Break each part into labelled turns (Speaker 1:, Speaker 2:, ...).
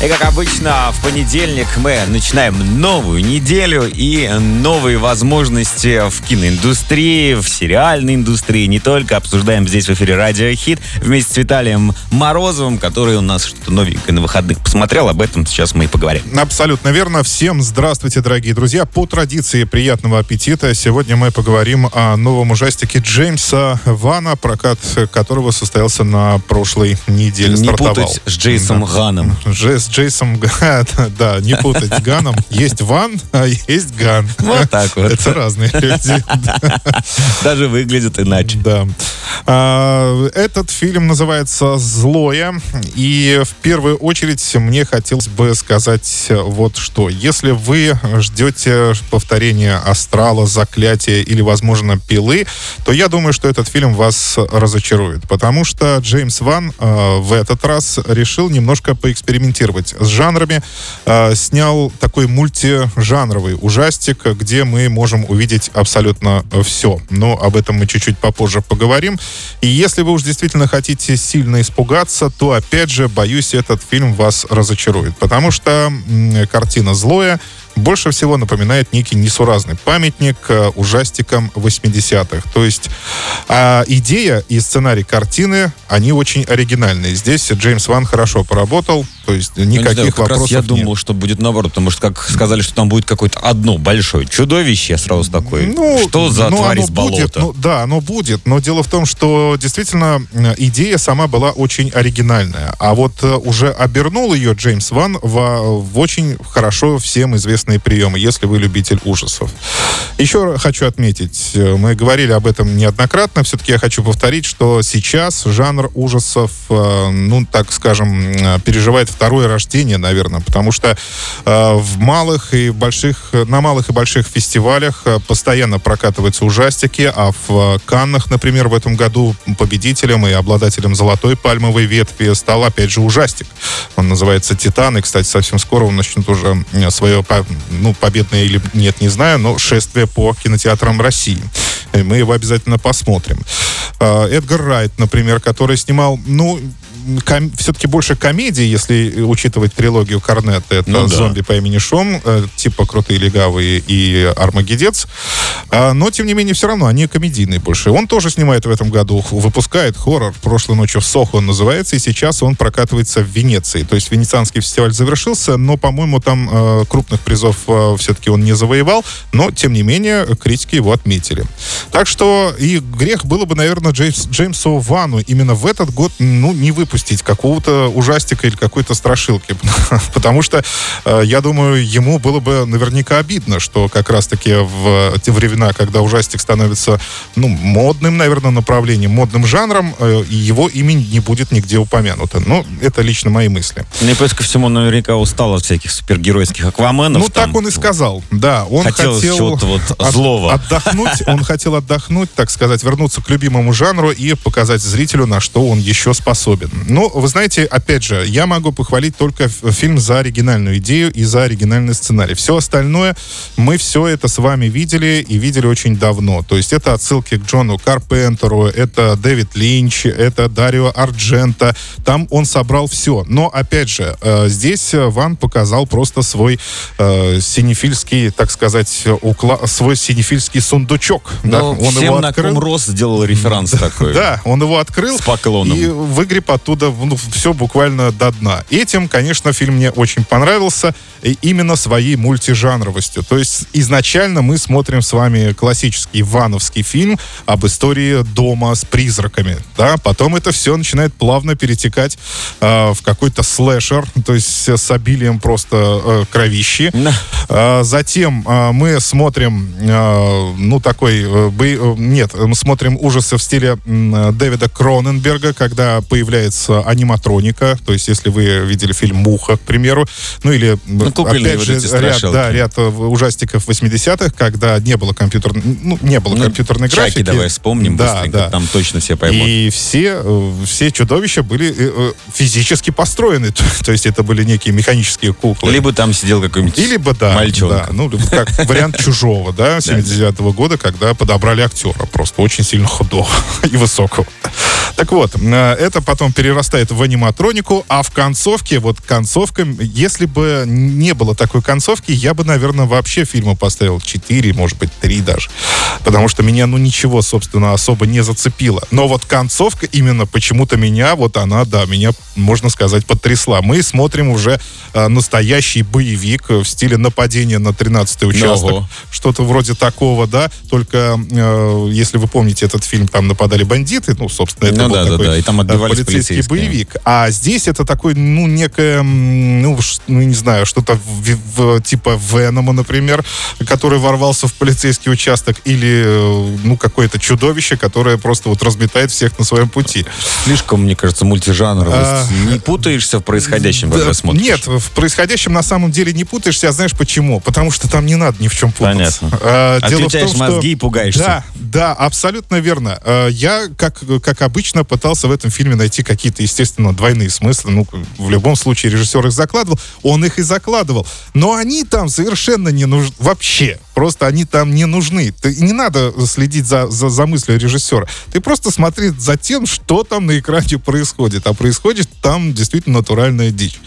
Speaker 1: И как обычно, в понедельник мы начинаем новую неделю и новые возможности в киноиндустрии, в сериальной индустрии, не только. Обсуждаем здесь в эфире Радио Хит вместе с Виталием Морозовым, который у нас что-то новенькое на выходных посмотрел. Об этом сейчас мы и поговорим.
Speaker 2: Абсолютно верно. Всем здравствуйте, дорогие друзья. По традиции приятного аппетита. Сегодня мы поговорим о новом ужастике Джеймса Вана, прокат которого состоялся на прошлой неделе.
Speaker 1: Не
Speaker 2: стартовал.
Speaker 1: путать с Джейсом
Speaker 2: Да.
Speaker 1: Ганом.
Speaker 2: Дже- с Джейсом да, не путать Ганом. Есть Ван, а есть Ган.
Speaker 1: Вот так вот.
Speaker 2: Это разные люди.
Speaker 1: Даже выглядит иначе.
Speaker 2: Да. А, Этот фильм называется «Злое». И в первую очередь мне хотелось бы сказать вот что. Если вы ждете повторения «Астрала», «Заклятия» или, возможно, «Пилы», то я думаю, что этот фильм вас разочарует. Потому что Джеймс Ван э, в этот раз решил немножко поэкспериментировать с жанрами. Э, снял такой мультижанровый ужастик, где мы можем увидеть абсолютно все. Но об этом мы чуть-чуть попозже поговорим. И если вы уж действительно хотите сильно испугаться, то, опять же, боюсь, этот фильм вас разочарует. Потому что м, картина «Злое» больше всего напоминает некий несуразный памятник э, ужастикам 80-х. То есть а, идея и сценарий картины, они очень оригинальные. Здесь Джеймс Ван хорошо поработал, то есть
Speaker 1: Ну,
Speaker 2: никаких
Speaker 1: знаю, как раз
Speaker 2: вопросов
Speaker 1: я
Speaker 2: нет.
Speaker 1: думал, что будет наоборот, потому что как сказали, что там будет какое-то одно большое чудовище, я сразу такой, что за
Speaker 2: ну,
Speaker 1: тварь из болота?
Speaker 2: Будет, ну, да, оно будет, но дело в том, что действительно идея сама была очень оригинальная, а вот э, уже обернул ее Джеймс Ван в, в очень хорошо всем известные приемы, если вы любитель ужасов. Еще хочу отметить, э, мы говорили об этом неоднократно, все-таки я хочу повторить, что сейчас жанр ужасов, э, ну, так скажем, э, переживает второе рождение, наверное, потому что в малых и больших, на малых и больших фестивалях постоянно прокатываются ужастики, а в Каннах, например, в этом году победителем и обладателем золотой пальмовой ветви стал, опять же, ужастик. Он называется «Титан», и, кстати, совсем скоро он начнет уже свое, ну, победное или нет, не знаю, но шествие по кинотеатрам России. И мы его обязательно посмотрим. Э, Эдгар Райт, например, который снимал, ну, ком- все-таки больше комедии, если учитывать трилогию Корнетта. Это
Speaker 1: Ну да.
Speaker 2: «Зомби по имени Шон», э, типа «Крутые легавые» и «Армагеддец». А, но, тем не менее, все равно они комедийные больше. Он тоже снимает в этом году, выпускает хоррор. «Прошлой ночью в Сохо» он называется, и сейчас он прокатывается в Венеции. То есть Венецианский фестиваль завершился, но, по-моему, там э, крупных призов э, все-таки он не завоевал, но, тем не менее, критики его отметили. Так что и грех было бы, наверное, Джеймс, Джеймсу Вану именно в этот год, ну, не выпустить какого-то ужастика или какой-то страшилки. Потому что, э, я думаю, ему было бы наверняка обидно, что как раз-таки в те времена, когда ужастик становится, ну, модным, наверное, направлением, модным жанром, э, его имя не будет нигде упомянуто. Ну, это лично мои мысли.
Speaker 1: Ну и плюс ко всему наверняка устал от всяких супергеройских акваменов.
Speaker 2: Ну,
Speaker 1: там.
Speaker 2: так он и сказал. Да, он хотел
Speaker 1: чего-то вот
Speaker 2: от-
Speaker 1: злого.
Speaker 2: отдохнуть. Он хотел отдохнуть, так сказать, вернуться к любимому жанру и показать зрителю, на что он еще способен. Ну, вы знаете, опять же, я могу похвалить только фильм за оригинальную идею и за оригинальный сценарий. Все остальное, мы все это с вами видели и видели очень давно. То есть это отсылки к Джону Карпентеру, это Дэвид Линч, это Дарио Арджента. Там он собрал все. Но, опять же, э, здесь Ван показал просто свой э, синефильский, так сказать, укла- свой синефильский сундучок. да.
Speaker 1: Ну,
Speaker 2: Он
Speaker 1: всем
Speaker 2: его
Speaker 1: на
Speaker 2: открыл.
Speaker 1: ком рос сделал референс такой.
Speaker 2: Да, он его открыл
Speaker 1: С поклоном.
Speaker 2: и выгреб оттуда ну, все буквально до дна. Этим, конечно, фильм мне очень понравился и именно своей мультижанровостью. То есть изначально мы смотрим с вами классический вановский фильм об истории дома с призраками. Да? Потом это все начинает плавно перетекать э, в какой-то слэшер, то есть с обилием просто э, кровищи.
Speaker 1: Да.
Speaker 2: А, Затем а, мы смотрим, а, ну, такой, э, бой- э, нет, мы смотрим ужасы в стиле м, Дэвида Кроненберга, когда появляется с аниматроника. То есть, если вы видели фильм «Муха», к примеру, ну или,
Speaker 1: Ну,
Speaker 2: опять же, ряд, да, ряд э, ужастиков 80-х, когда не было компьютерной, ну, не было
Speaker 1: Ну,
Speaker 2: компьютерной
Speaker 1: Чаки
Speaker 2: графики.
Speaker 1: давай вспомним
Speaker 2: да,
Speaker 1: быстренько,
Speaker 2: да.
Speaker 1: там точно все поймут.
Speaker 2: И все, э, все чудовища были э, физически построены. То есть это были некие механические куклы.
Speaker 1: Либо там сидел какой-нибудь
Speaker 2: Или бы, да,
Speaker 1: мальчонка.
Speaker 2: да, ну, либо как вариант чужого, да, 79-го года, когда подобрали актера просто очень сильно худого и высокого. Так вот, это потом перерастает в аниматронику, а в концовке, вот концовка, если бы не было такой концовки, я бы, наверное, вообще фильму поставил 4, может быть, 3 даже. Потому что меня, ну, ничего, собственно, особо не зацепило. Но вот концовка именно почему-то меня, вот она, да, меня, можно сказать, потрясла. Мы смотрим уже э, настоящий боевик в стиле нападения на 13-й участок.
Speaker 1: Ого.
Speaker 2: Что-то вроде такого, да. Только, э, если вы помните этот фильм, там нападали бандиты, ну, собственно, это
Speaker 1: Ну
Speaker 2: был
Speaker 1: да, да,
Speaker 2: такой
Speaker 1: да, и там
Speaker 2: э,
Speaker 1: отбивались
Speaker 2: полицейский
Speaker 1: полицейские.
Speaker 2: боевик. А здесь это такой, ну, некое, ну, ну, не знаю, что-то в- в- типа Венома, например, который ворвался в полицейский участок, или, э, ну, какое-то чудовище, которое просто вот разметает всех на своем пути.
Speaker 1: Слишком, мне кажется, мультижанр.
Speaker 2: А,
Speaker 1: Не путаешься в происходящем, когда
Speaker 2: Да,
Speaker 1: смотришь?
Speaker 2: Нет, в происходящем на самом деле не путаешься, а знаешь почему? Потому что там не надо ни в чем путаться.
Speaker 1: Понятно.
Speaker 2: А, дело в
Speaker 1: Отключаешь
Speaker 2: том, что-
Speaker 1: мозги и пугаешься.
Speaker 2: Да, да, абсолютно верно. А, Я, как, как обычно, пытался в этом фильме найти какие-то, естественно, двойные смыслы. Ну, в любом случае, режиссер их закладывал, он их и закладывал. Но они там совершенно не нужны. Вообще. Просто они там не нужны. Ты, не надо следить за, за, за мыслью режиссера. Ты просто смотри за тем, что там на экране происходит. А происходит там действительно натуральная дичь.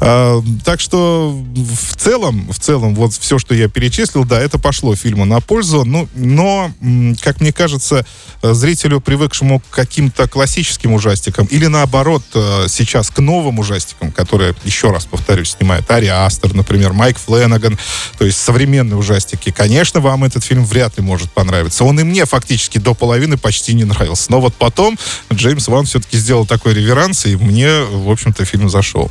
Speaker 2: А, так что в целом, в целом, вот все, что я перечислил, да, это пошло фильму на пользу. Ну, но, м, как мне кажется, зрителю, привыкшему к каким-то классическим ужастикам, или наоборот, э, сейчас к новым ужастикам, которые, еще раз повторюсь, снимает Ари Астер, например, Майк Фленаган, то есть современные ужастики, конечно, вам этот фильм вряд ли может понравиться. Он и мне фактически до половины почти не нравился. Но вот потом Джеймс Ван все-таки сделал такой реверанс, и мне, в общем-то, фильм зашел.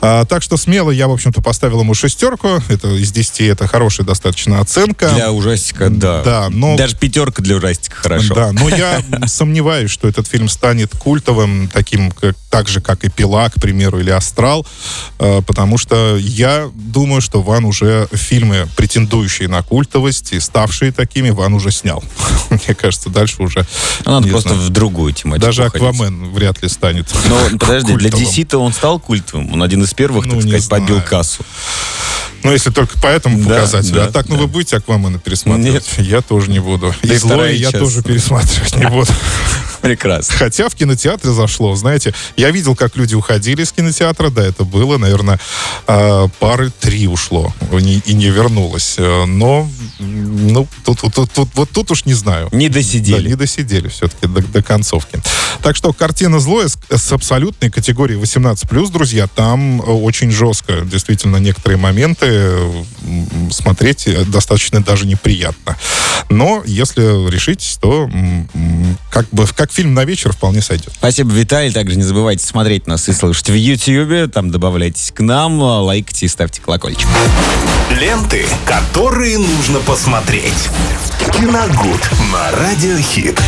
Speaker 2: А, так что смело я, в общем-то, поставил ему шестерку. Это из 10 это хорошая достаточно оценка.
Speaker 1: Для ужастика, да.
Speaker 2: Да, но-
Speaker 1: Даже пятерка для ужастика хорошо.
Speaker 2: Да, но я сомневаюсь, что этот фильм станет культовым, таким, как, так же, как и «Пила», к примеру, или «Астрал», э, потому что я думаю, что Ван уже фильмы, претендующие на культовость и ставшие такими, Ван уже снял. Мне кажется, дальше уже...
Speaker 1: Ну, Надо просто
Speaker 2: знаю.
Speaker 1: в другую тематику
Speaker 2: Даже. Аквамен вряд ли станет.
Speaker 1: Но подожди, для. DC-то он стал культовым. Он один из первых,
Speaker 2: Ну,
Speaker 1: так сказать, побил кассу.
Speaker 2: Ну, если только по этому
Speaker 1: Да,
Speaker 2: показателю.
Speaker 1: да,
Speaker 2: а так, ну,
Speaker 1: да.
Speaker 2: вы будете Аквамена пересматривать? Я тоже не буду.
Speaker 1: Да
Speaker 2: И
Speaker 1: и
Speaker 2: злое я
Speaker 1: часть.
Speaker 2: тоже пересматривать не буду.
Speaker 1: Прекрасно.
Speaker 2: Хотя в кинотеатре зашло, знаете. Я видел, как люди уходили из кинотеатра, да, это было, наверное, э, пары три ушло и не вернулось. Э, Но, ну, тут, тут- тут- вот тут уж не знаю.
Speaker 1: Не
Speaker 2: Да,
Speaker 1: досидели.
Speaker 2: не досидели все-таки до, до концовки. Так что картина злое с, с абсолютной категорией 18+, друзья, там э, очень жестко. Действительно, некоторые моменты смотреть э, достаточно даже неприятно. Но если решить, то как бы как фильм на вечер вполне сойдет.
Speaker 1: Спасибо, Виталий. Также не забывайте смотреть нас и слушать в Ютьюбе. Там добавляйтесь к нам, лайкайте и ставьте колокольчик.
Speaker 3: Ленты, которые нужно посмотреть. Киногуд на Радиохит.